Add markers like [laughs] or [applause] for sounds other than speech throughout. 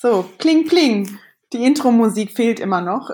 So, kling, kling. Die Intro-Musik fehlt immer noch.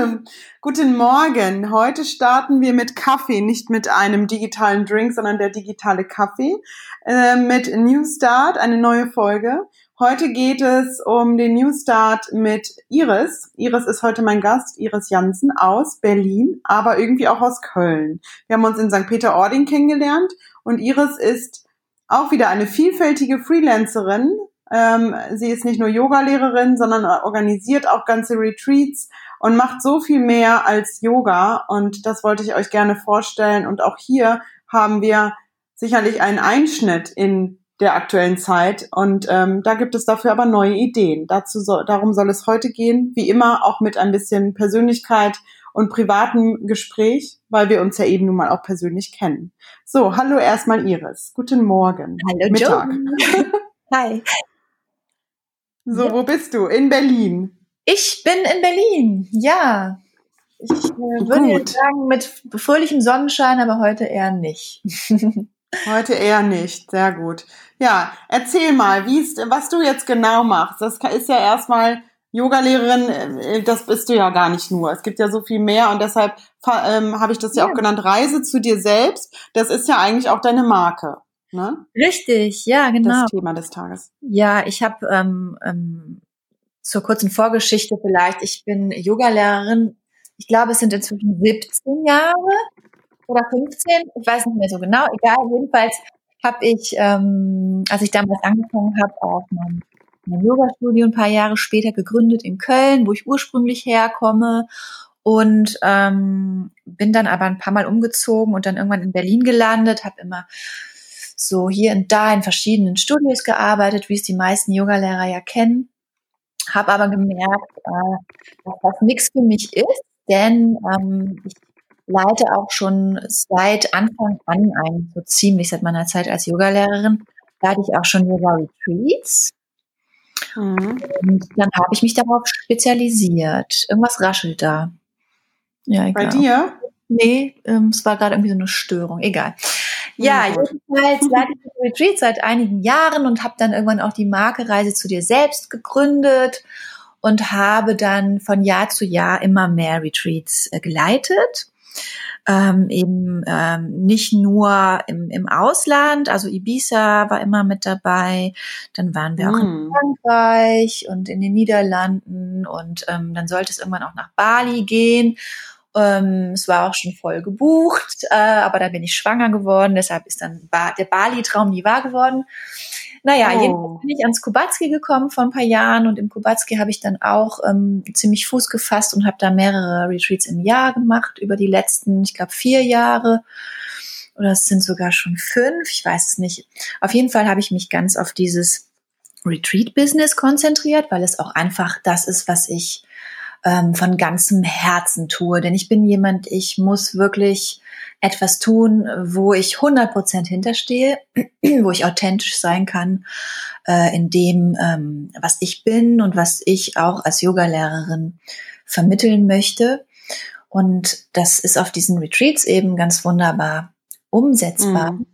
[laughs] Guten Morgen. Heute starten wir mit Kaffee, nicht mit einem digitalen Drink, sondern der digitale Kaffee. Äh, mit New Start, eine neue Folge. Heute geht es um den New Start mit Iris. Iris ist heute mein Gast, Iris Jansen aus Berlin, aber irgendwie auch aus Köln. Wir haben uns in St. Peter-Ording kennengelernt und Iris ist auch wieder eine vielfältige Freelancerin, ähm, sie ist nicht nur Yogalehrerin, sondern organisiert auch ganze Retreats und macht so viel mehr als Yoga. Und das wollte ich euch gerne vorstellen. Und auch hier haben wir sicherlich einen Einschnitt in der aktuellen Zeit. Und ähm, da gibt es dafür aber neue Ideen. Dazu so, darum soll es heute gehen. Wie immer auch mit ein bisschen Persönlichkeit und privatem Gespräch, weil wir uns ja eben nun mal auch persönlich kennen. So, hallo erstmal Iris. Guten Morgen. Hallo Mittag. Joe. [laughs] Hi. So, ja. wo bist du? In Berlin. Ich bin in Berlin, ja. Ich äh, würde jetzt sagen, mit fröhlichem Sonnenschein, aber heute eher nicht. [laughs] heute eher nicht, sehr gut. Ja, erzähl mal, wie ist, was du jetzt genau machst. Das ist ja erstmal Yogalehrerin, äh, das bist du ja gar nicht nur. Es gibt ja so viel mehr und deshalb ähm, habe ich das ja, ja auch genannt, Reise zu dir selbst. Das ist ja eigentlich auch deine Marke. Ne? Richtig, ja, genau. Das Thema des Tages. Ja, ich habe ähm, ähm, zur kurzen Vorgeschichte vielleicht. Ich bin Yogalehrerin. Ich glaube, es sind inzwischen 17 Jahre oder 15. Ich weiß nicht mehr so genau. Egal, jedenfalls habe ich, ähm, als ich damals angefangen habe, auch mein, mein Yoga-Studio ein paar Jahre später gegründet in Köln, wo ich ursprünglich herkomme und ähm, bin dann aber ein paar Mal umgezogen und dann irgendwann in Berlin gelandet, habe immer so hier und da in verschiedenen Studios gearbeitet, wie es die meisten Yogalehrer ja kennen. Habe aber gemerkt, äh, dass das nichts für mich ist, denn ähm, ich leite auch schon seit Anfang an, eigentlich so ziemlich seit meiner Zeit als Yogalehrerin, leite ich auch schon Yoga-Retreats. Mhm. Und dann habe ich mich darauf spezialisiert. Irgendwas raschelt da. Ja, egal. Bei dir? Nee, ähm, es war gerade irgendwie so eine Störung. Egal. Ja, jedenfalls leite ich das Retreat seit einigen Jahren und habe dann irgendwann auch die Marke Reise zu dir selbst gegründet und habe dann von Jahr zu Jahr immer mehr Retreats äh, geleitet. Ähm, eben ähm, nicht nur im, im Ausland, also Ibiza war immer mit dabei, dann waren wir mm. auch in hm. Frankreich und in den Niederlanden und ähm, dann sollte es irgendwann auch nach Bali gehen ähm, es war auch schon voll gebucht, äh, aber da bin ich schwanger geworden, deshalb ist dann ba der Bali-Traum nie wahr geworden. Naja, oh. jedenfalls bin ich ans Kubatski gekommen vor ein paar Jahren und im Kubatski habe ich dann auch ähm, ziemlich Fuß gefasst und habe da mehrere Retreats im Jahr gemacht über die letzten, ich glaube, vier Jahre. Oder es sind sogar schon fünf, ich weiß es nicht. Auf jeden Fall habe ich mich ganz auf dieses Retreat-Business konzentriert, weil es auch einfach das ist, was ich ähm, von ganzem Herzen tue. Denn ich bin jemand, ich muss wirklich etwas tun, wo ich 100% hinterstehe, [clears throat] wo ich authentisch sein kann äh, in dem, ähm, was ich bin und was ich auch als Yogalehrerin vermitteln möchte. Und das ist auf diesen Retreats eben ganz wunderbar umsetzbar. Mhm.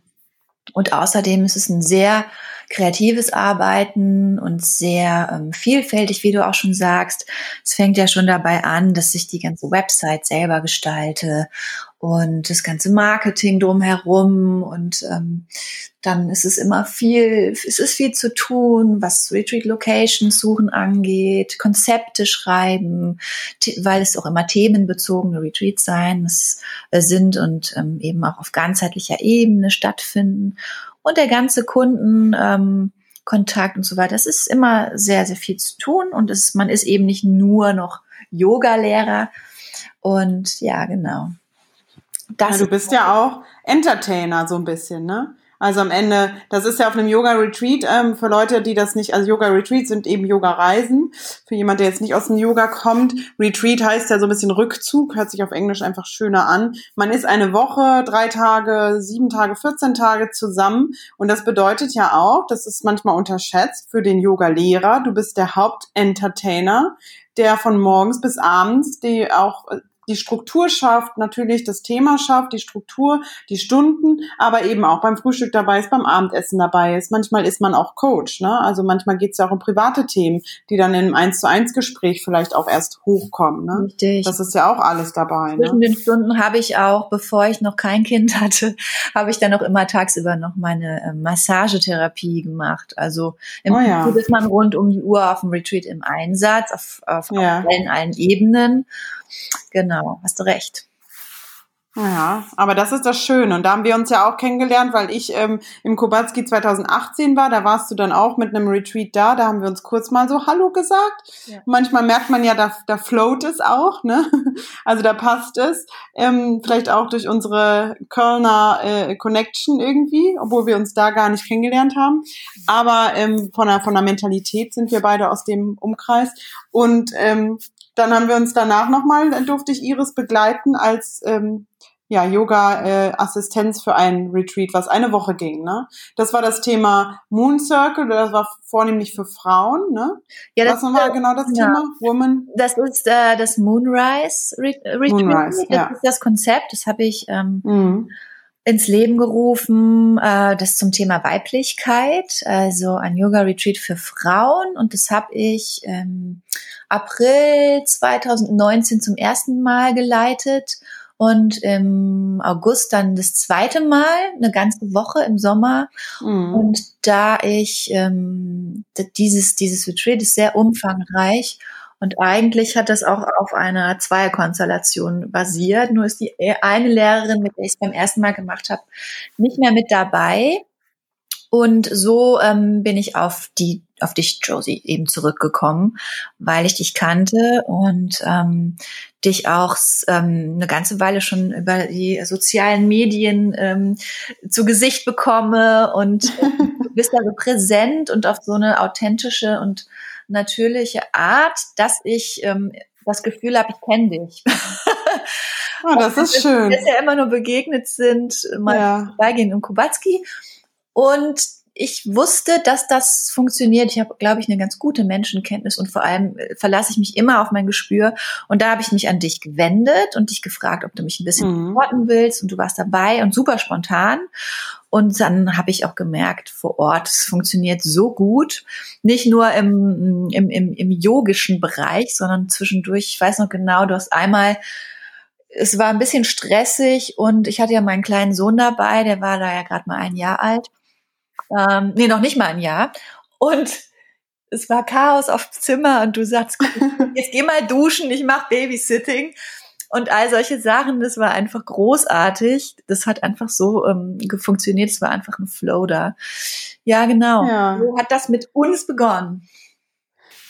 Und außerdem ist es ein sehr kreatives Arbeiten und sehr ähm, vielfältig, wie du auch schon sagst. Es fängt ja schon dabei an, dass ich die ganze Website selber gestalte und das ganze Marketing drumherum und ähm, dann ist es immer viel, es ist viel zu tun, was Retreat Locations suchen angeht, Konzepte schreiben, weil es auch immer themenbezogene Retreats sein äh, sind und ähm, eben auch auf ganzheitlicher Ebene stattfinden und der ganze Kundenkontakt ähm, und so weiter. Das ist immer sehr, sehr viel zu tun und es, man ist eben nicht nur noch Yoga-Lehrer. Und ja, genau. Das ja, du bist ja auch Entertainer so ein bisschen, ne? Also am Ende, das ist ja auf einem Yoga-Retreat, ähm, für Leute, die das nicht, also Yoga-Retreats sind eben Yoga-Reisen. Für jemand, der jetzt nicht aus dem Yoga kommt, Retreat heißt ja so ein bisschen Rückzug, hört sich auf Englisch einfach schöner an. Man ist eine Woche, drei Tage, sieben Tage, 14 Tage zusammen. Und das bedeutet ja auch, das ist manchmal unterschätzt für den Yoga-Lehrer, du bist der Hauptentertainer, der von morgens bis abends die auch die Struktur schafft, natürlich das Thema schafft, die Struktur, die Stunden, aber eben auch beim Frühstück dabei ist, beim Abendessen dabei ist. Manchmal ist man auch Coach, ne? Also manchmal geht es ja auch um private Themen, die dann in einem eins zu eins Gespräch vielleicht auch erst hochkommen. Ne? Richtig. Das ist ja auch alles dabei. Ne? Zwischen ne? den Stunden habe ich auch, bevor ich noch kein Kind hatte, habe ich dann auch immer tagsüber noch meine äh, Massagetherapie gemacht. Also im oh, ja. Ist man rund um die Uhr auf dem Retreat im Einsatz, auf, auf, ja. allen, allen Ebenen. Genau, hast du recht. Ja, aber das ist das Schöne. Und da haben wir uns ja auch kennengelernt, weil ich ähm, im Kubatski 2018 war. Da warst du dann auch mit einem Retreat da. Da haben wir uns kurz mal so Hallo gesagt. Ja. Manchmal merkt man ja, da, da float es auch. Ne? [laughs] Also da passt es. Ähm, vielleicht auch durch unsere Kölner äh, Connection irgendwie, obwohl wir uns da gar nicht kennengelernt haben. Aber ähm, von, der, von der Mentalität sind wir beide aus dem Umkreis. Und ähm, dann haben wir uns danach nochmal, äh, durfte ich Iris begleiten als ähm, ja, Yoga-Assistenz äh, für ein Retreat, was eine Woche ging. Ne? Das war das Thema Moon Circle, das war vornehmlich für Frauen. Ne? Ja, das was war genau das ja. Thema? Woman? Das ist äh, das Moonrise Retreat. Moonrise, das ja. ist das Konzept, das habe ich ähm, mhm. ins Leben gerufen, äh, das zum Thema Weiblichkeit, also ein Yoga-Retreat für Frauen und das habe ich ähm, April 2019 zum ersten Mal geleitet und im August dann das zweite Mal, eine ganze Woche im Sommer. Mhm. Und da ich ähm, dieses, dieses Retreat ist sehr umfangreich und eigentlich hat das auch auf einer Zweierkonstellation basiert. Nur ist die eine Lehrerin, mit der ich es beim ersten Mal gemacht habe, nicht mehr mit dabei. Und so ähm, bin ich auf die auf dich, Josie, eben zurückgekommen, weil ich dich kannte und ähm, dich auch ähm, eine ganze Weile schon über die sozialen Medien ähm, zu Gesicht bekomme und [laughs] du bist da so präsent und auf so eine authentische und natürliche Art, dass ich ähm, das Gefühl habe, ich kenne dich. Oh, [laughs] das ist schön. Wir ja immer nur begegnet sind, mal ja. vorbeigehen in Kubatski. Und ich wusste, dass das funktioniert. Ich habe, glaube ich, eine ganz gute Menschenkenntnis und vor allem äh, verlasse ich mich immer auf mein Gespür. Und da habe ich mich an dich gewendet und dich gefragt, ob du mich ein bisschen mhm. supporten willst. Und du warst dabei und super spontan. Und dann habe ich auch gemerkt, vor Ort, es funktioniert so gut. Nicht nur im, im, im, im yogischen Bereich, sondern zwischendurch, ich weiß noch genau, du hast einmal es war ein bisschen stressig und ich hatte ja meinen kleinen Sohn dabei, der war da ja gerade mal ein Jahr alt. Ähm, nee, noch nicht mal ein Jahr. Und es war Chaos auf dem Zimmer und du sagst, [laughs] jetzt geh mal duschen, ich mach Babysitting. Und all solche Sachen, das war einfach großartig. Das hat einfach so ähm, funktioniert. Es war einfach ein Flow da. Ja, genau. Ja. So hat das mit uns begonnen.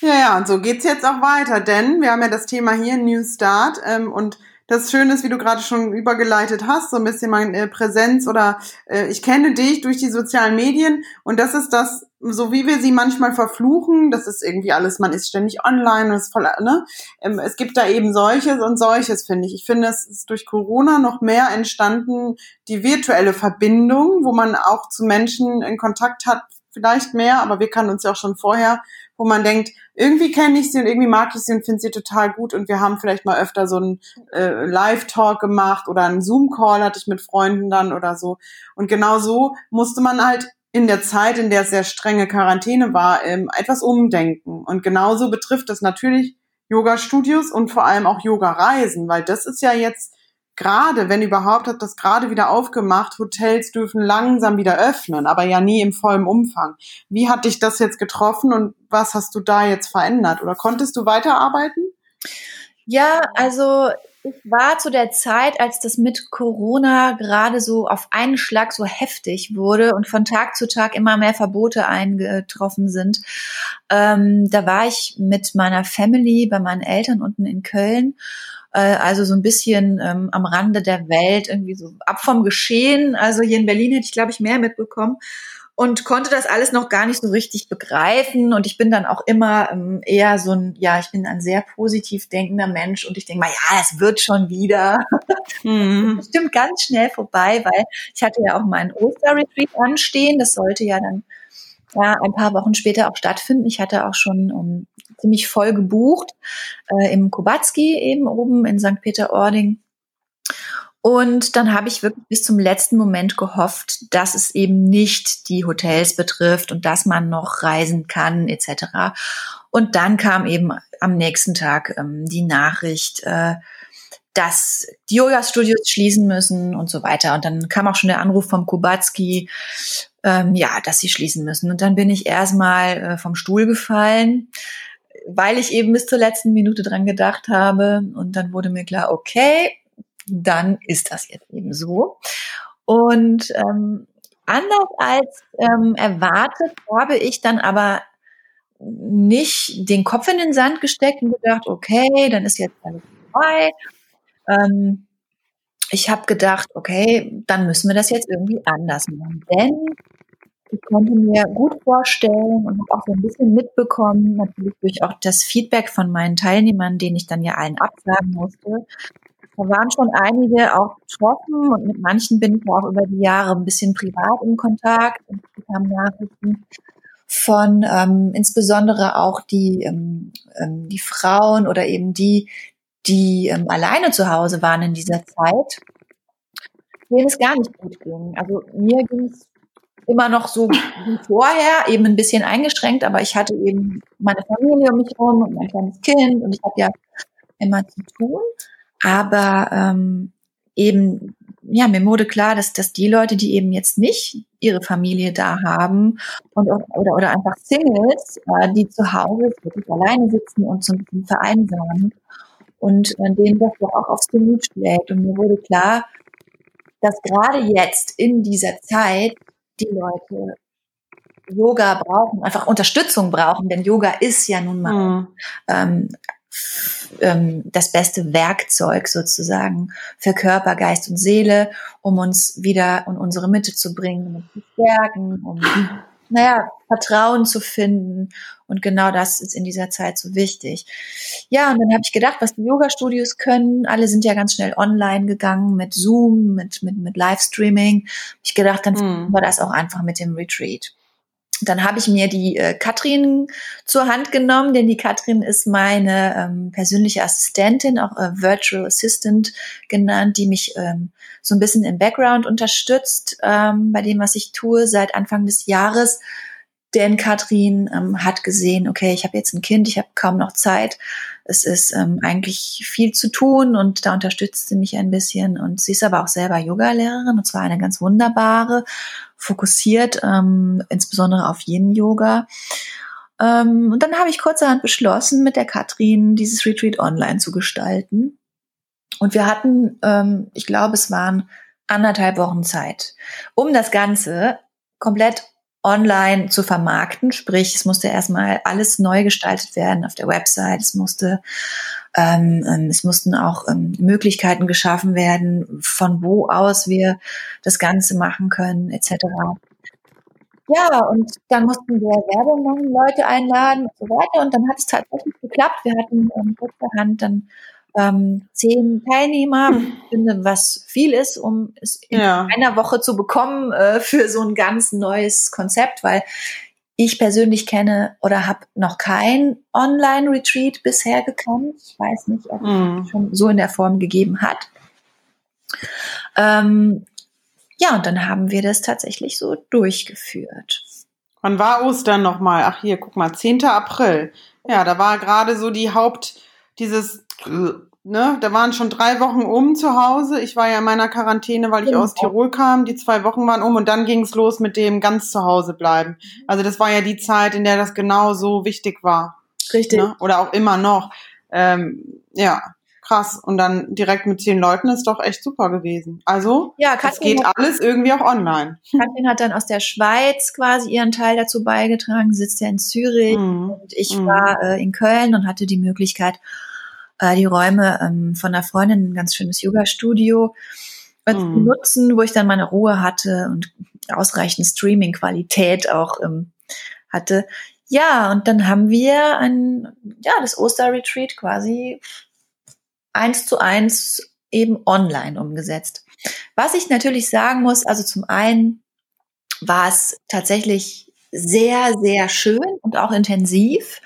Ja, ja, und so geht's jetzt auch weiter, denn wir haben ja das Thema hier New Start ähm, und das Schöne ist, wie du gerade schon übergeleitet hast, so ein bisschen meine äh, Präsenz oder äh, ich kenne dich durch die sozialen Medien und das ist das, so wie wir sie manchmal verfluchen, das ist irgendwie alles, man ist ständig online und ist voll, ne? Ähm, es gibt da eben solches und solches, finde ich. Ich finde, es ist durch Corona noch mehr entstanden, die virtuelle Verbindung, wo man auch zu Menschen in Kontakt hat, vielleicht mehr, aber wir kannten uns ja auch schon vorher, wo man denkt, irgendwie kenne ich sie und irgendwie mag ich sie und finde sie total gut und wir haben vielleicht mal öfter so einen äh, Live-Talk gemacht oder einen Zoom-Call hatte ich mit Freunden dann oder so. Und genau so musste man halt in der Zeit, in der es sehr strenge Quarantäne war, ähm, etwas umdenken. Und genauso betrifft das natürlich Yoga-Studios und vor allem auch Yoga-Reisen, weil das ist ja jetzt gerade, wenn überhaupt, hat das gerade wieder aufgemacht. Hotels dürfen langsam wieder öffnen, aber ja nie im vollen Umfang. Wie hat dich das jetzt getroffen und was hast du da jetzt verändert? Oder konntest du weiterarbeiten? Ja, also ich war zu der Zeit, als das mit Corona gerade so auf einen Schlag so heftig wurde und von Tag zu Tag immer mehr Verbote eingetroffen sind. Ähm, da war ich mit meiner Family bei meinen Eltern unten in Köln äh, also so ein bisschen ähm, am Rande der Welt, irgendwie so ab vom Geschehen. Also hier in Berlin hätte ich, glaube ich, mehr mitbekommen und konnte das alles noch gar nicht so richtig begreifen. Und ich bin dann auch immer ähm, eher so ein, ja, ich bin ein sehr positiv denkender Mensch und ich denke mal, ja, es wird schon wieder. Mhm. [laughs] Stimmt ganz schnell vorbei, weil ich hatte ja auch meinen Osterretreat anstehen. Das sollte ja dann ja, ein paar Wochen später auch stattfinden. Ich hatte auch schon um, ziemlich voll gebucht äh, im Kubacki eben oben in St. Peter-Ording. Und dann habe ich wirklich bis zum letzten Moment gehofft, dass es eben nicht die Hotels betrifft und dass man noch reisen kann etc. Und dann kam eben am nächsten Tag ähm, die Nachricht, äh, dass die Yoga-Studios schließen müssen und so weiter. Und dann kam auch schon der Anruf vom Kubacki, ähm, ja, dass sie schließen müssen. Und dann bin ich erstmal äh, vom Stuhl gefallen, weil ich eben bis zur letzten Minute dran gedacht habe. Und dann wurde mir klar, okay, dann ist das jetzt eben so. Und ähm, anders als ähm, erwartet habe ich dann aber nicht den Kopf in den Sand gesteckt und gedacht, okay, dann ist jetzt alles vorbei. Ähm, ich habe gedacht, okay, dann müssen wir das jetzt irgendwie anders machen. Denn ich konnte mir gut vorstellen und habe auch so ein bisschen mitbekommen, natürlich durch auch das Feedback von meinen Teilnehmern, den ich dann ja allen absagen musste, da waren schon einige auch betroffen und mit manchen bin ich auch über die Jahre ein bisschen privat in Kontakt und haben Nachrichten von ähm, insbesondere auch die, ähm, ähm, die Frauen oder eben die, die ähm, alleine zu Hause waren in dieser Zeit, denen es gar nicht gut ging. Also mir ging es immer noch so wie vorher, eben ein bisschen eingeschränkt, aber ich hatte eben meine Familie um mich herum und mein kleines Kind und ich habe ja immer zu tun. Aber ähm, eben, ja, mir wurde klar, dass, dass die Leute, die eben jetzt nicht ihre Familie da haben und oder, oder einfach Singles, äh, die zu Hause wirklich alleine sitzen und so ein bisschen vereinsamen und äh, denen das doch auch aufs Gemüt schlägt. Und mir wurde klar, dass gerade jetzt in dieser Zeit die Leute Yoga brauchen, einfach Unterstützung brauchen, denn Yoga ist ja nun mal mhm. ähm, ähm, das beste Werkzeug sozusagen für Körper, Geist und Seele, um uns wieder in unsere Mitte zu bringen, um uns zu stärken, um [laughs] naja, Vertrauen zu finden. Und genau das ist in dieser Zeit so wichtig. Ja, und dann habe ich gedacht, was die Yoga-Studios können. Alle sind ja ganz schnell online gegangen mit Zoom, mit, mit, mit Livestreaming. Ich gedacht, dann mm. wir das auch einfach mit dem Retreat. Dann habe ich mir die äh, Katrin zur Hand genommen, denn die Katrin ist meine ähm, persönliche Assistentin, auch äh, Virtual Assistant genannt, die mich ähm, so ein bisschen im Background unterstützt ähm, bei dem, was ich tue seit Anfang des Jahres. Denn Katrin ähm, hat gesehen, okay, ich habe jetzt ein Kind, ich habe kaum noch Zeit. Es ist ähm, eigentlich viel zu tun und da unterstützt sie mich ein bisschen. Und sie ist aber auch selber Yoga-Lehrerin und zwar eine ganz wunderbare fokussiert, ähm, insbesondere auf Yin-Yoga. Ähm, und dann habe ich kurzerhand beschlossen, mit der Katrin dieses Retreat online zu gestalten. Und wir hatten, ähm, ich glaube, es waren anderthalb Wochen Zeit, um das Ganze komplett online zu vermarkten. Sprich, es musste erstmal alles neu gestaltet werden auf der Website. Es musste, ähm, ähm, es mussten auch ähm, Möglichkeiten geschaffen werden, von wo aus wir das Ganze machen können, etc. Ja, und dann mussten wir Werbung machen, Leute einladen und so weiter. Und dann hat es tatsächlich geklappt. Wir hatten ähm, kurzerhand dann ähm, zehn Teilnehmer, hm. finde, was viel ist, um es in ja. einer Woche zu bekommen äh, für so ein ganz neues Konzept, weil ich persönlich kenne oder habe noch kein Online-Retreat bisher gekannt. Ich weiß nicht, ob mhm. es schon so in der Form gegeben hat. Ähm, ja, und dann haben wir das tatsächlich so durchgeführt. Wann war Ostern nochmal? Ach hier, guck mal, 10. April. Ja, da war gerade so die Haupt, dieses ne, da waren schon drei Wochen um zu Hause. Ich war ja in meiner Quarantäne, weil ich genau. aus Tirol kam. Die zwei Wochen waren um und dann ging es los mit dem ganz zu Hause bleiben. Also das war ja die Zeit, in der das genau so wichtig war. Richtig. Ne? Oder auch immer noch. Ähm, ja, krass. Und dann direkt mit zehn Leuten ist doch echt super gewesen. Also, ja, es geht alles irgendwie auch online. [laughs] Katrin hat dann aus der Schweiz quasi ihren Teil dazu beigetragen, sitzt ja in Zürich mhm. und ich mhm. war äh, in Köln und hatte die Möglichkeit, äh, die Räume ähm, von einer Freundin, ein ganz schönes Yoga-Studio äh, mhm. nutzen, wo ich dann meine Ruhe hatte und ausreichend Streaming-Qualität auch ähm, hatte. Ja, und dann haben wir ein, ja, das Osterretreat quasi eins zu eins eben online umgesetzt. Was ich natürlich sagen muss, also zum einen war es tatsächlich sehr, sehr schön und auch intensiv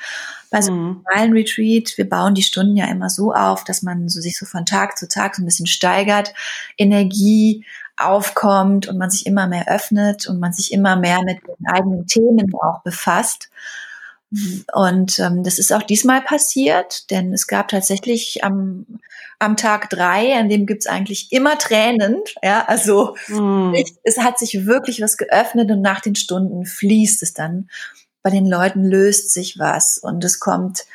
bei so einem mhm. normalen Retreat, wir bauen die Stunden ja immer so auf, dass man so sich so von Tag zu Tag so ein bisschen steigert, Energie aufkommt und man sich immer mehr öffnet und man sich immer mehr mit den eigenen Themen auch befasst. Und ähm, das ist auch diesmal passiert, denn es gab tatsächlich am, am Tag drei, an dem gibt's eigentlich immer Tränen. Ja, also mm. ich, es hat sich wirklich was geöffnet und nach den Stunden fließt es dann. Bei den Leuten löst sich was und es kommt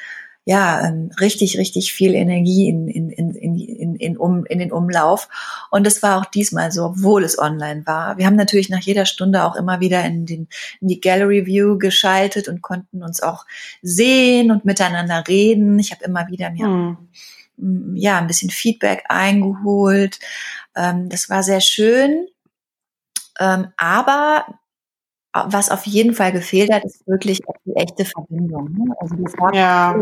ja, ähm, richtig, richtig viel Energie in, in, in, in, in, um, in den Umlauf. Und das war auch diesmal so, obwohl es online war. Wir haben natürlich nach jeder Stunde auch immer wieder in, den, in die Gallery View geschaltet und konnten uns auch sehen und miteinander reden. Ich habe immer wieder mir hm. ja ein bisschen Feedback eingeholt. Ähm, das war sehr schön. Ähm, aber was auf jeden Fall gefehlt hat, ist wirklich die echte Verbindung. Ne? Also das war ja.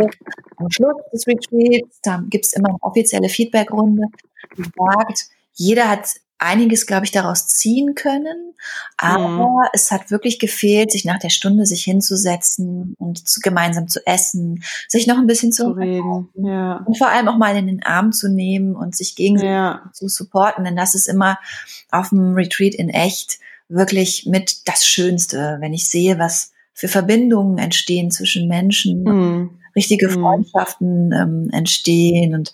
am Schluss des Retreats, da gibt es immer eine offizielle Feedbackrunde, die sagt, jeder hat einiges, glaube ich, daraus ziehen können, aber mhm. es hat wirklich gefehlt, sich nach der Stunde sich hinzusetzen und zu, gemeinsam zu essen, sich noch ein bisschen zu, zu reden ja. und vor allem auch mal in den Arm zu nehmen und sich gegenseitig ja. zu supporten, denn das ist immer auf dem Retreat in echt wirklich mit das Schönste, wenn ich sehe, was für Verbindungen entstehen zwischen Menschen, mm. richtige mhm. Freundschaften ähm, entstehen und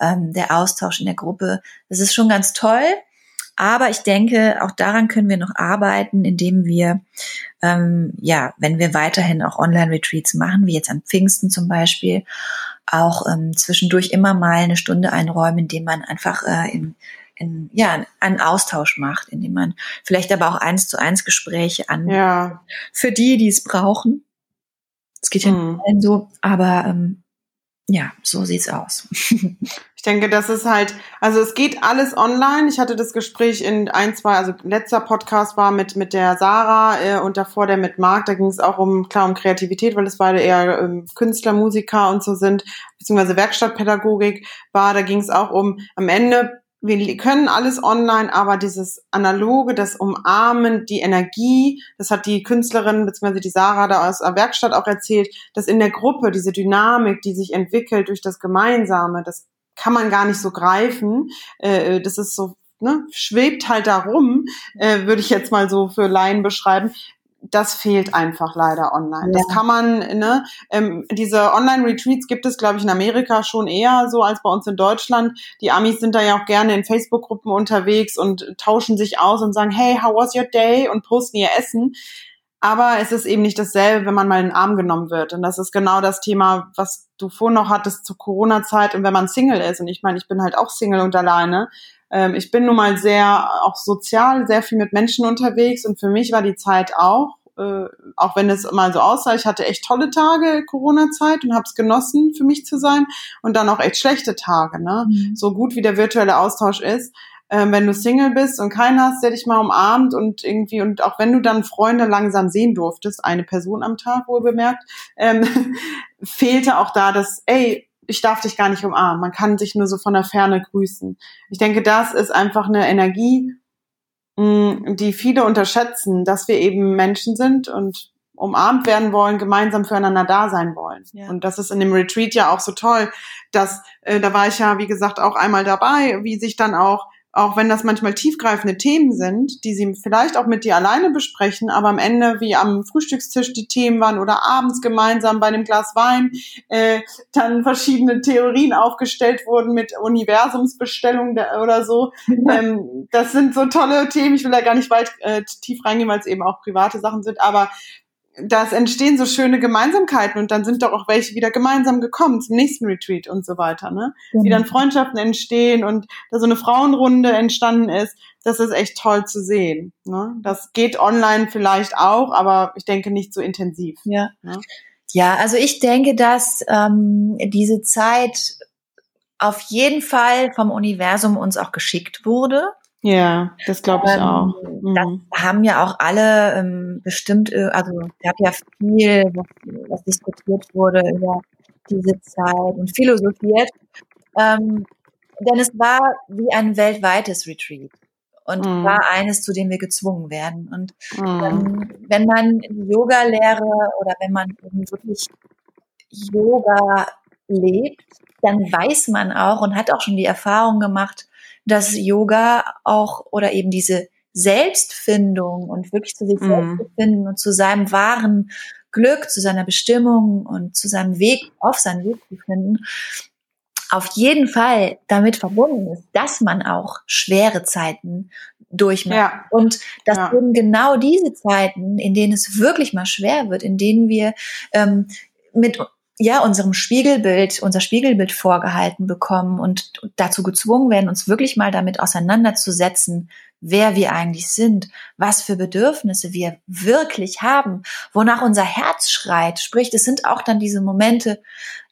ähm, der Austausch in der Gruppe. Das ist schon ganz toll. Aber ich denke, auch daran können wir noch arbeiten, indem wir, ähm, ja, wenn wir weiterhin auch Online-Retreats machen, wie jetzt an Pfingsten zum Beispiel, auch ähm, zwischendurch immer mal eine Stunde einräumen, indem man einfach äh, in in, ja, einen Austausch macht, indem man vielleicht aber auch eins zu eins Gespräche an ja. für die, die es brauchen. Es geht ja mhm. nicht so, aber ähm, ja, so sieht's aus. [laughs] ich denke, das ist halt, also es geht alles online. Ich hatte das Gespräch in ein, zwei, also letzter Podcast war mit mit der Sarah äh, und davor der mit Marc. Da ging es auch um klar um Kreativität, weil es beide eher ähm, Künstler, Musiker und so sind, beziehungsweise Werkstattpädagogik war. Da ging es auch um am Ende wir können alles online, aber dieses analoge, das Umarmen, die Energie, das hat die Künstlerin bzw. die Sarah da aus der Werkstatt auch erzählt, dass in der Gruppe diese Dynamik, die sich entwickelt durch das Gemeinsame, das kann man gar nicht so greifen. Äh, das ist so Ne, schwebt halt darum, äh, würde ich jetzt mal so für Laien beschreiben das fehlt einfach leider online. Ja. Das kann man, ne, ähm, diese Online-Retreats gibt es, glaube ich, in Amerika schon eher so als bei uns in Deutschland. Die Amis sind da ja auch gerne in Facebook-Gruppen unterwegs und tauschen sich aus und sagen, hey, how was your day? und posten ihr Essen. Aber es ist eben nicht dasselbe, wenn man mal in den Arm genommen wird. Und das ist genau das Thema, was du vorhin noch hattest zur Corona-Zeit und wenn man Single ist. Und ich meine, ich bin halt auch Single und alleine. Ähm, ich bin nun mal sehr auch sozial, sehr viel mit Menschen unterwegs und für mich war die Zeit auch, äh, auch wenn es mal so aussah, ich hatte echt tolle Tage Corona-Zeit und habe es genossen, für mich zu sein und dann auch echt schlechte Tage. Ne? Mhm. So gut wie der virtuelle Austausch ist, ähm, wenn du Single bist und keinen hast, der dich mal umarmt und irgendwie, und auch wenn du dann Freunde langsam sehen durftest, eine Person am Tag wohl bemerkt, ähm, [laughs] fehlte auch da das, ey, ich darf dich gar nicht umarmen. Man kann sich nur so von der Ferne grüßen. Ich denke, das ist einfach eine Energie, mm, die viele unterschätzen, dass wir eben Menschen sind und umarmt werden wollen, gemeinsam füreinander da sein wollen. Ja. Und das ist in dem Retreat ja auch so toll, dass äh, da war ich ja, wie gesagt, auch einmal dabei, wie sich dann auch auch wenn das manchmal tiefgreifende Themen sind, die sie vielleicht auch mit dir alleine besprechen, aber am Ende wie am Frühstückstisch die Themen waren oder abends gemeinsam bei einem Glas Wein, äh, dann verschiedene Theorien aufgestellt wurden mit Universumsbestellung oder so. ähm, das sind so tolle Themen. Ich will da gar nicht weit äh, tief reingehen, weil es eben auch private Sachen sind, aber das entstehen so schöne Gemeinsamkeiten und dann sind doch auch welche wieder gemeinsam gekommen zum nächsten Retreat und so weiter, ne? Mhm. Wie dann Freundschaften entstehen und da so eine Frauenrunde entstanden ist, das ist echt toll zu sehen. Ne? Das geht online vielleicht auch, aber ich denke nicht so intensiv. Ja. Ne? Ja, also ich denke, dass ähm, diese Zeit auf jeden Fall vom Universum uns auch geschickt wurde. Ja, das glaube ich ähm, auch. Mhm. Das haben ja auch alle ähm, bestimmt, äh, also es gab ja viel, was, was, diskutiert wurde über diese Zeit und philosophiert. Ähm, denn es war wie ein weltweites Retreat und mhm. war eines, zu dem wir gezwungen werden. Und mhm. ähm, wenn man Yoga-Lehre oder wenn man wirklich Yoga lebt, dann weiß man auch und hat auch schon die Erfahrung gemacht, dass Yoga auch oder eben diese Selbstfindung und wirklich zu sich selbst mhm. zu finden und zu seinem wahren Glück, zu seiner Bestimmung und zu seinem Weg, auf seinen Weg zu finden, auf jeden Fall damit verbunden ist, dass man auch schwere Zeiten durchmacht. Ja. Und dass ja. eben genau diese Zeiten, in denen es wirklich mal schwer wird, in denen wir ähm, mit ja, unserem Spiegelbild, unser Spiegelbild vorgehalten bekommen und dazu gezwungen werden, uns wirklich mal damit auseinanderzusetzen, wer wir eigentlich sind, was für Bedürfnisse wir wirklich haben, wonach unser Herz schreit. Sprich, es sind auch dann diese Momente,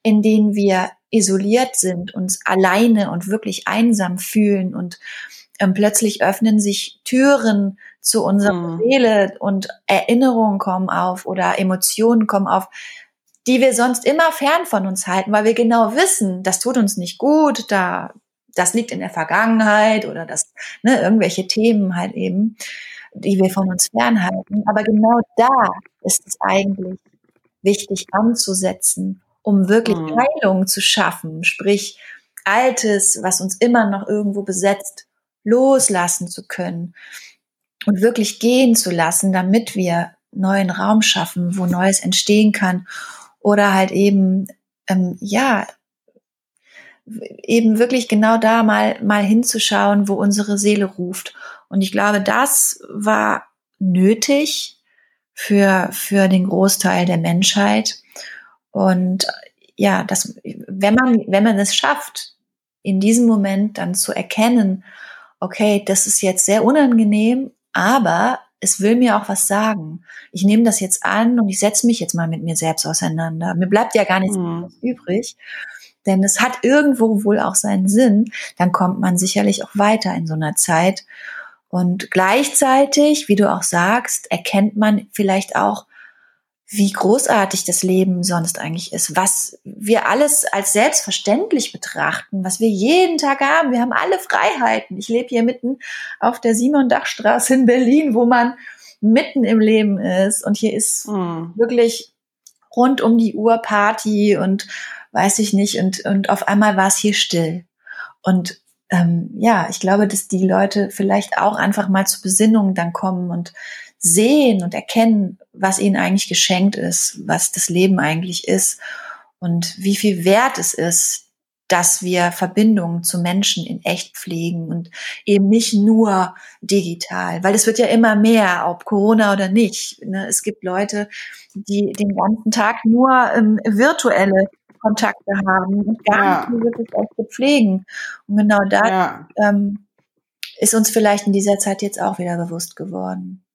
in denen wir isoliert sind, uns alleine und wirklich einsam fühlen und ähm, plötzlich öffnen sich Türen zu unserer mhm. Seele und Erinnerungen kommen auf oder Emotionen kommen auf, die wir sonst immer fern von uns halten, weil wir genau wissen, das tut uns nicht gut, da, das liegt in der Vergangenheit oder das, ne, irgendwelche Themen halt eben, die wir von uns fernhalten. Aber genau da ist es eigentlich wichtig anzusetzen, um wirklich mhm. Heilung zu schaffen, sprich Altes, was uns immer noch irgendwo besetzt, loslassen zu können und wirklich gehen zu lassen, damit wir neuen Raum schaffen, wo Neues entstehen kann oder halt eben, ähm, ja, eben wirklich genau da mal, mal hinzuschauen, wo unsere Seele ruft. Und ich glaube, das war nötig für, für den Großteil der Menschheit. Und ja, das, wenn man, wenn man es schafft, in diesem Moment dann zu erkennen, okay, das ist jetzt sehr unangenehm, aber es will mir auch was sagen. Ich nehme das jetzt an und ich setze mich jetzt mal mit mir selbst auseinander. Mir bleibt ja gar nichts mhm. übrig, denn es hat irgendwo wohl auch seinen Sinn. Dann kommt man sicherlich auch weiter in so einer Zeit. Und gleichzeitig, wie du auch sagst, erkennt man vielleicht auch, wie großartig das Leben sonst eigentlich ist, was wir alles als selbstverständlich betrachten, was wir jeden Tag haben. Wir haben alle Freiheiten. Ich lebe hier mitten auf der Simon-Dach-Straße in Berlin, wo man mitten im Leben ist. Und hier ist mhm. wirklich rund um die Uhr Party und weiß ich nicht. Und, und auf einmal war es hier still. Und ähm, ja, ich glaube, dass die Leute vielleicht auch einfach mal zur Besinnung dann kommen und sehen und erkennen, was ihnen eigentlich geschenkt ist, was das Leben eigentlich ist und wie viel wert es ist, dass wir Verbindungen zu Menschen in echt pflegen und eben nicht nur digital, weil es wird ja immer mehr, ob Corona oder nicht. Ne? Es gibt Leute, die den ganzen Tag nur ähm, virtuelle Kontakte haben und gar ja. nicht wirklich echt pflegen. Und genau da ja. ähm, ist uns vielleicht in dieser Zeit jetzt auch wieder bewusst geworden.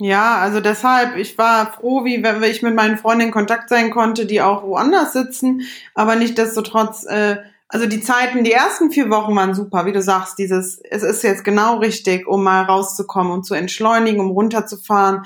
Ja, also deshalb, ich war froh, wie wenn ich mit meinen Freunden in Kontakt sein konnte, die auch woanders sitzen, aber nicht destotrotz, äh, also die Zeiten, die ersten vier Wochen waren super, wie du sagst, dieses, es ist jetzt genau richtig, um mal rauszukommen, um zu entschleunigen, um runterzufahren,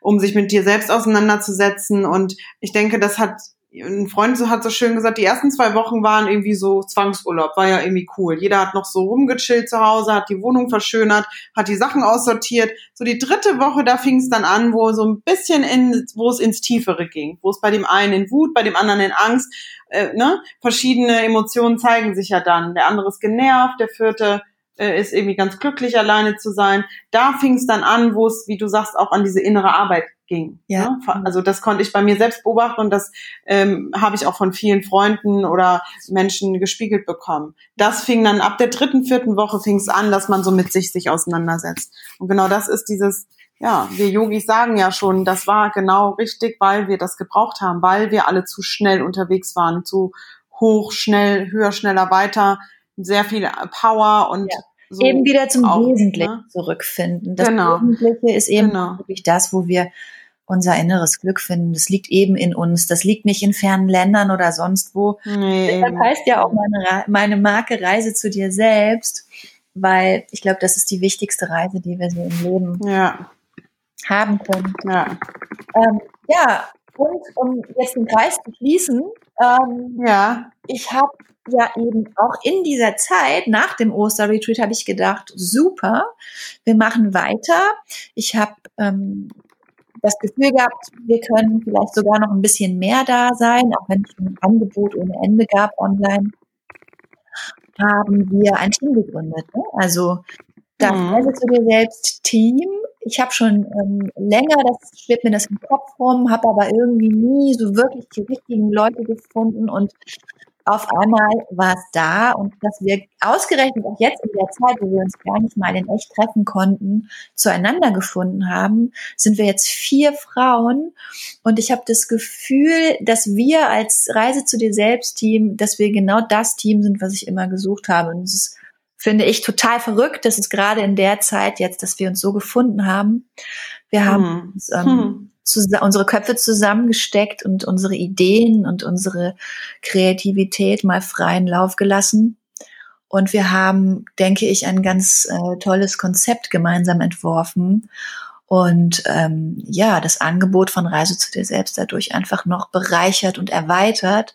um sich mit dir selbst auseinanderzusetzen. Und ich denke, das hat ein Freund hat so schön gesagt, die ersten zwei Wochen waren irgendwie so Zwangsurlaub, war ja irgendwie cool. Jeder hat noch so rumgechillt zu Hause, hat die Wohnung verschönert, hat die Sachen aussortiert. So die dritte Woche, da fing es dann an, wo so ein bisschen in, wo es ins Tiefere ging, wo es bei dem einen in Wut, bei dem anderen in Angst, äh, ne? Verschiedene Emotionen zeigen sich ja dann. Der andere ist genervt, der vierte äh, ist irgendwie ganz glücklich, alleine zu sein. Da fing es dann an, wo es, wie du sagst, auch an diese innere Arbeit ging. Ja. Ne? Also das konnte ich bei mir selbst beobachten und das ähm, habe ich auch von vielen Freunden oder Menschen gespiegelt bekommen. Das fing dann ab der dritten, vierten Woche fing es an, dass man so mit sich sich auseinandersetzt. Und genau das ist dieses, ja, wir Yogis sagen ja schon, das war genau richtig, weil wir das gebraucht haben, weil wir alle zu schnell unterwegs waren, zu hoch, schnell, höher, schneller, weiter, sehr viel Power und ja. So eben wieder zum auch, Wesentlichen ne? zurückfinden. Das genau. Wesentliche ist eben genau. wirklich das, wo wir unser inneres Glück finden. Das liegt eben in uns. Das liegt nicht in fernen Ländern oder sonst wo. Nee. Das heißt ja auch meine, meine Marke Reise zu dir selbst, weil ich glaube, das ist die wichtigste Reise, die wir so im Leben ja. haben können. Ja. Ähm, ja, und um jetzt den Kreis zu schließen, ähm, ja. ich habe ja eben auch in dieser Zeit nach dem Osterretreat habe ich gedacht, super, wir machen weiter. Ich habe ähm, das Gefühl gehabt, wir können vielleicht sogar noch ein bisschen mehr da sein, auch wenn es ein Angebot ohne Ende gab online, haben wir ein Team gegründet. Ne? Also das mhm. also zu dir selbst Team. Ich habe schon ähm, länger, das schwebt mir das im Kopf rum, habe aber irgendwie nie so wirklich die richtigen Leute gefunden und auf einmal war es da und dass wir ausgerechnet auch jetzt in der Zeit, wo wir uns gar nicht mal in echt treffen konnten, zueinander gefunden haben, sind wir jetzt vier Frauen und ich habe das Gefühl, dass wir als Reise zu dir selbst Team, dass wir genau das Team sind, was ich immer gesucht habe und es ist finde ich total verrückt, dass es gerade in der Zeit jetzt, dass wir uns so gefunden haben. Wir haben hm. uns, ähm, hm unsere Köpfe zusammengesteckt und unsere Ideen und unsere Kreativität mal freien Lauf gelassen. Und wir haben, denke ich, ein ganz äh, tolles Konzept gemeinsam entworfen und ähm, ja, das Angebot von Reise zu dir selbst dadurch einfach noch bereichert und erweitert.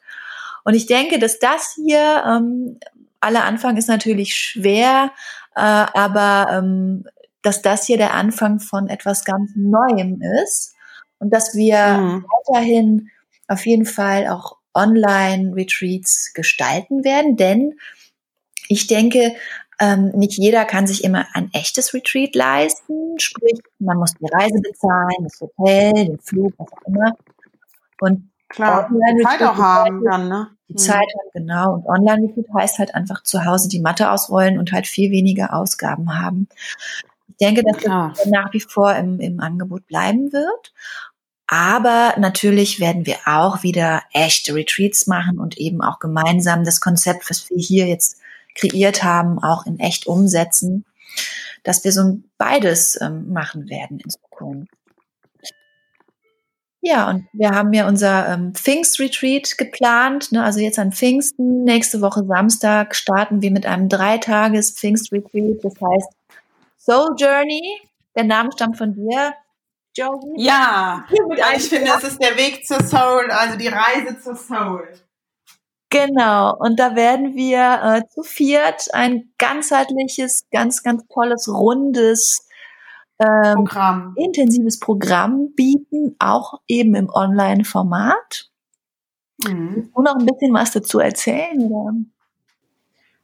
Und ich denke, dass das hier, ähm, aller Anfang ist natürlich schwer, äh, aber ähm, dass das hier der Anfang von etwas ganz Neuem ist und dass wir mhm. weiterhin auf jeden Fall auch Online-Retreats gestalten werden, denn ich denke, ähm, nicht jeder kann sich immer ein echtes Retreat leisten, sprich, man muss die Reise bezahlen, das Hotel, den Flug, was auch immer. Und Klar, die Zeit auch haben dann, ne? Die mhm. Zeit haben, genau. Und Online-Retreat heißt halt einfach zu Hause die Matte ausrollen und halt viel weniger Ausgaben haben. Ich denke, dass Klar. das nach wie vor im, im Angebot bleiben wird. Aber natürlich werden wir auch wieder echte Retreats machen und eben auch gemeinsam das Konzept, was wir hier jetzt kreiert haben, auch in echt umsetzen, dass wir so beides ähm, machen werden in Zukunft. Ja, und wir haben ja unser ähm, Pfingst-Retreat geplant. Ne? Also jetzt an Pfingsten, nächste Woche Samstag starten wir mit einem Dreitages Pfingst-Retreat. Das heißt Soul Journey. Der Name stammt von dir. Joe? Ja, ich finde, das ist der Weg zur Soul, also die Reise zur Soul. Genau, und da werden wir äh, zu viert ein ganzheitliches, ganz, ganz tolles, rundes, ähm, Programm. intensives Programm bieten, auch eben im Online-Format. Mhm. Du noch ein bisschen was dazu erzählen? Oder?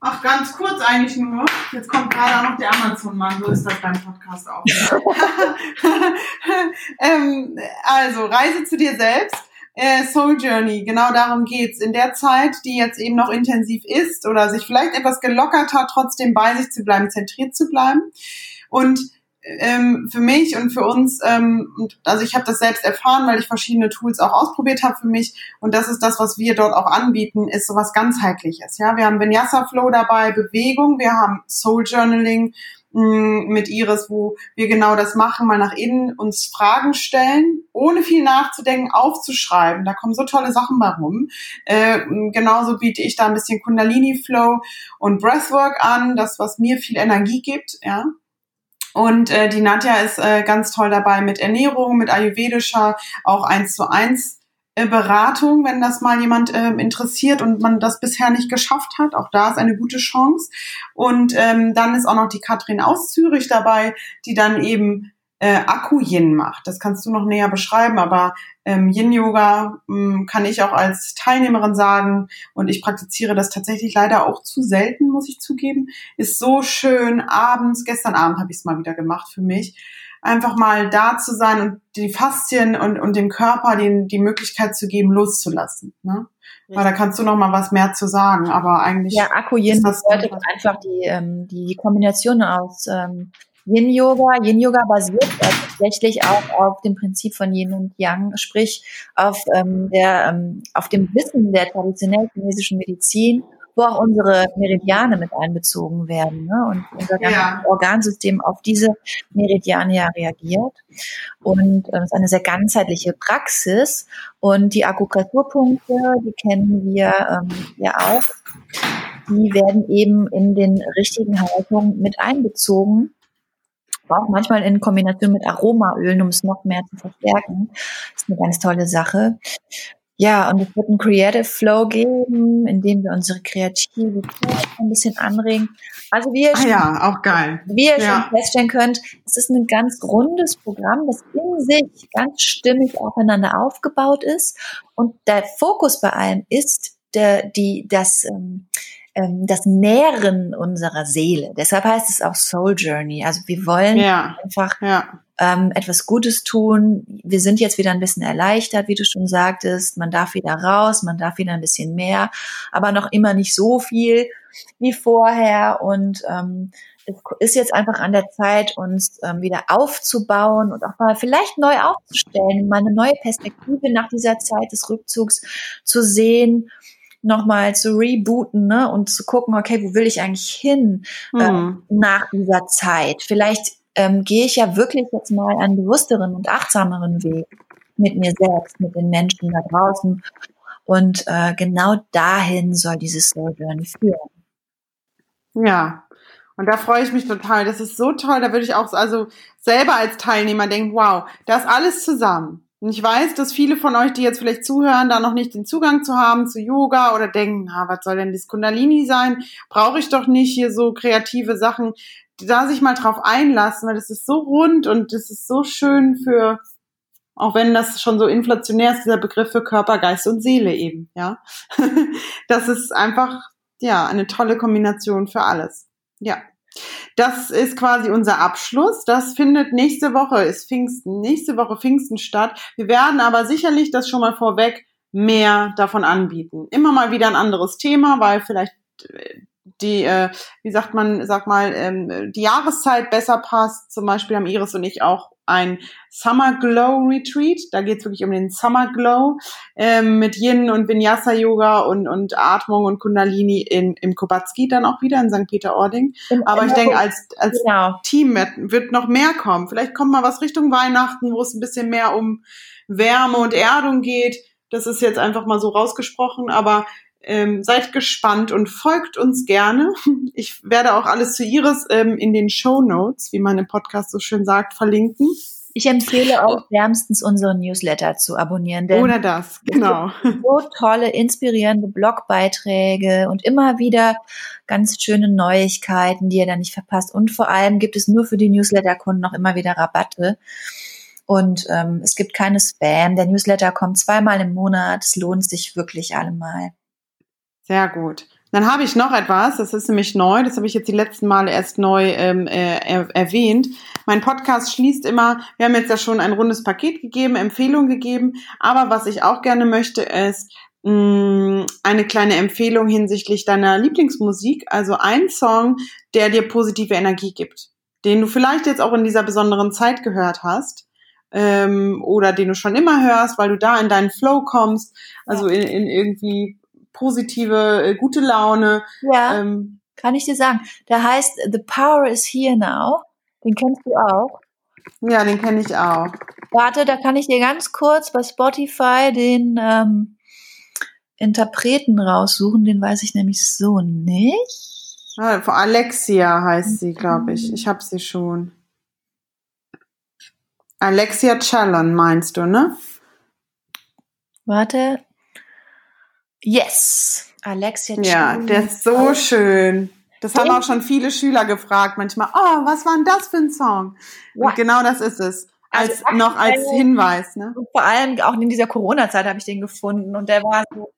Ach, ganz kurz eigentlich nur. Jetzt kommt gerade auch noch der Amazon-Mann. So ist das beim Podcast auch. [laughs] ähm, also, Reise zu dir selbst. Äh, Soul Journey, genau darum geht's. In der Zeit, die jetzt eben noch intensiv ist oder sich vielleicht etwas gelockert hat, trotzdem bei sich zu bleiben, zentriert zu bleiben. Und ähm, für mich und für uns, ähm, also ich habe das selbst erfahren, weil ich verschiedene Tools auch ausprobiert habe für mich und das ist das, was wir dort auch anbieten, ist sowas ganzheitliches. Ja, wir haben Vinyasa Flow dabei, Bewegung, wir haben Soul Journaling mm, mit Iris, wo wir genau das machen, mal nach innen uns Fragen stellen, ohne viel nachzudenken, aufzuschreiben. Da kommen so tolle Sachen bei rum. Äh, genauso biete ich da ein bisschen Kundalini Flow und Breathwork an, das was mir viel Energie gibt, ja. Und äh, die Nadja ist äh, ganz toll dabei mit Ernährung, mit ayurvedischer, auch eins zu eins äh, Beratung, wenn das mal jemand äh, interessiert und man das bisher nicht geschafft hat. Auch da ist eine gute Chance. Und ähm, dann ist auch noch die Katrin aus Zürich dabei, die dann eben äh, Akku-Yin macht. Das kannst du noch näher beschreiben, aber ähm, Yin-Yoga ähm, kann ich auch als Teilnehmerin sagen und ich praktiziere das tatsächlich leider auch zu selten, muss ich zugeben. Ist so schön abends, gestern Abend habe ich es mal wieder gemacht für mich, einfach mal da zu sein und die Faszien und, und dem Körper den, die Möglichkeit zu geben, loszulassen. Ne? Weil da kannst du noch mal was mehr zu sagen, aber eigentlich. Ja, Akku-Yin bedeutet einfach die, ähm, die Kombination aus ähm, Yin-Yoga. Yin-Yoga basiert tatsächlich auch auf dem Prinzip von Yin und Yang, sprich auf, ähm, der, ähm, auf dem Wissen der traditionellen chinesischen Medizin, wo auch unsere Meridiane mit einbezogen werden ne? und unser ganzes ja. Organsystem auf diese Meridiane ja reagiert. Und ähm, es ist eine sehr ganzheitliche Praxis. Und die Akupressurpunkte, die kennen wir ähm, ja auch, die werden eben in den richtigen Haltungen mit einbezogen auch manchmal in Kombination mit Aromaölen, um es noch mehr zu verstärken. Das ist eine ganz tolle Sache. ja, und es wird einen Creative Flow geben, in dem wir unsere Kreativität ein bisschen anregen. Also wie ihr, ah, schon, ja, auch geil. Wie ihr ja. schon feststellen könnt, es ist ein ganz rundes Programm, das in sich ganz stimmig aufeinander aufgebaut ist. Und der Fokus bei allem ist der, die, das, ähm, ähm, das Nähren unserer Seele. Deshalb heißt es auch Soul Journey. Also wir wollen ja. einfach ja ähm, etwas Gutes tun. Wir sind jetzt wieder ein bisschen erleichtert, wie du schon sagtest. Man darf wieder raus, man darf wieder ein bisschen mehr, aber noch immer nicht so viel wie vorher. Und ähm, es ist jetzt einfach an der Zeit, uns ähm, wieder aufzubauen und auch mal vielleicht neu aufzustellen, mal eine neue Perspektive nach dieser Zeit des Rückzugs zu sehen nochmal zu rebooten ne, und zu gucken, okay, wo will ich eigentlich hin äh, mhm. nach dieser Zeit? Vielleicht ähm, gehe ich ja wirklich jetzt mal einen bewussteren und achtsameren Weg mit mir selbst, mit den Menschen da draußen. Und äh, genau dahin soll dieses Soul Journey führen. Ja, und da freue ich mich total. Das ist so toll. Da würde ich auch also selber als Teilnehmer denken, wow, da ist alles zusammen. Und ich weiß, dass viele von euch, die jetzt vielleicht zuhören, da noch nicht den Zugang zu haben zu Yoga oder denken, na, was soll denn das Kundalini sein? Brauche ich doch nicht hier so kreative Sachen da sich mal drauf einlassen, weil das ist so rund und das ist so schön für, auch wenn das schon so inflationär ist, dieser Begriff für Körper, Geist und Seele eben, ja. [laughs] das ist einfach, ja, eine tolle Kombination für alles. Ja. Das ist quasi unser Abschluss. Das findet nächste Woche, ist Pfingsten, nächste Woche Pfingsten statt. Wir werden aber sicherlich das schon mal vorweg mehr davon anbieten. Immer mal wieder ein anderes Thema, weil vielleicht äh, die, äh, wie sagt man, sag mal, ähm, die Jahreszeit besser passt. Zum Beispiel haben Iris und ich auch ein Summer Glow Retreat. Da geht es wirklich um den Summer Glow ähm, mit Yin und Vinyasa Yoga und, und Atmung und Kundalini in, im Kobatski dann auch wieder in St. Peter-Ording. Aber ich denke, als, als genau. Team wird noch mehr kommen. Vielleicht kommt mal was Richtung Weihnachten, wo es ein bisschen mehr um Wärme und Erdung geht. Das ist jetzt einfach mal so rausgesprochen, aber ähm, seid gespannt und folgt uns gerne. [laughs] Ich werde auch alles zu Iris ähm, in den Show Notes, wie man im Podcast so schön sagt, verlinken. Ich empfehle auch wärmstens unseren Newsletter zu abonnieren. Denn Oder das, genau. So tolle, inspirierende Blogbeiträge und immer wieder ganz schöne Neuigkeiten, die ihr dann nicht verpasst. Und vor allem gibt es nur für die Newsletter-Kunden noch immer wieder Rabatte. Und ähm, es gibt keine Spam. Der Newsletter kommt zweimal im Monat. Es lohnt sich wirklich allemal. Sehr gut. Dann habe ich noch etwas, das ist nämlich neu, das habe ich jetzt die letzten Male erst neu ähm, äh, erwähnt. Mein Podcast schließt immer, wir haben jetzt ja schon ein rundes Paket gegeben, Empfehlung gegeben, aber was ich auch gerne möchte, ist mh, mm, eine kleine Empfehlung hinsichtlich deiner Lieblingsmusik, also ein Song, der dir positive Energie gibt, den du vielleicht jetzt auch in dieser besonderen Zeit gehört hast ähm, oder den du schon immer hörst, weil du da in deinen Flow kommst, also in, in irgendwie positive, äh, gute Laune. Ja. Ähm, kann ich dir sagen. Der heißt The Power is Here Now. Den kennst du auch. Ja, den kenne ich auch. Warte, da kann ich dir ganz kurz bei Spotify den ähm, Interpreten raussuchen. Den weiß ich nämlich so nicht. Ah, Alexia heißt sie, glaube ich. Ich habe sie schon. Alexia Chalon meinst du, ne? Warte, Yes. Alexia Ja, der ist so schön. Das haben auch schon viele Schüler gefragt manchmal. Oh, was war denn das für ein Song? Ja. Und genau das ist es. Als, also, noch als Hinweis, ne? Vor allem auch in dieser Corona-Zeit habe ich den gefunden und der war so,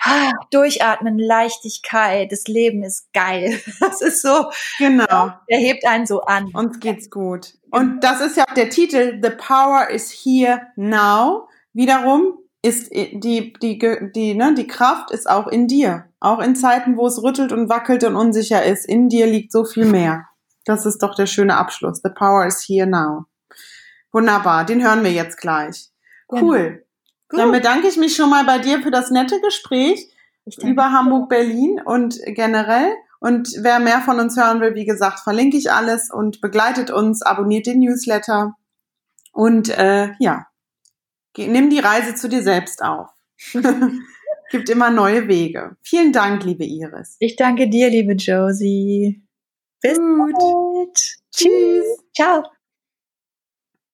ah, durchatmen, Leichtigkeit, das Leben ist geil. [laughs] Das ist so. Genau. Der hebt einen so an. Uns geht's gut. Und das ist ja auch der Titel, The Power is Here Now. Wiederum, ist die, die, die, ne, die Kraft ist auch in dir. Auch in Zeiten, wo es rüttelt und wackelt und unsicher ist. In dir liegt so viel mehr. Das ist doch der schöne Abschluss. The power is here now. Wunderbar. Den hören wir jetzt gleich. Cool. Gut. Dann bedanke ich mich schon mal bei dir für das nette Gespräch über Hamburg-Berlin und generell. Und wer mehr von uns hören will, wie gesagt, verlinke ich alles und begleitet uns, abonniert den Newsletter. Und äh, ja, Nimm die Reise zu dir selbst auf. [laughs] Gibt immer neue Wege. Vielen Dank, liebe Iris. Ich danke dir, liebe Josie. Bis Gut. bald. Tschüss. Ciao.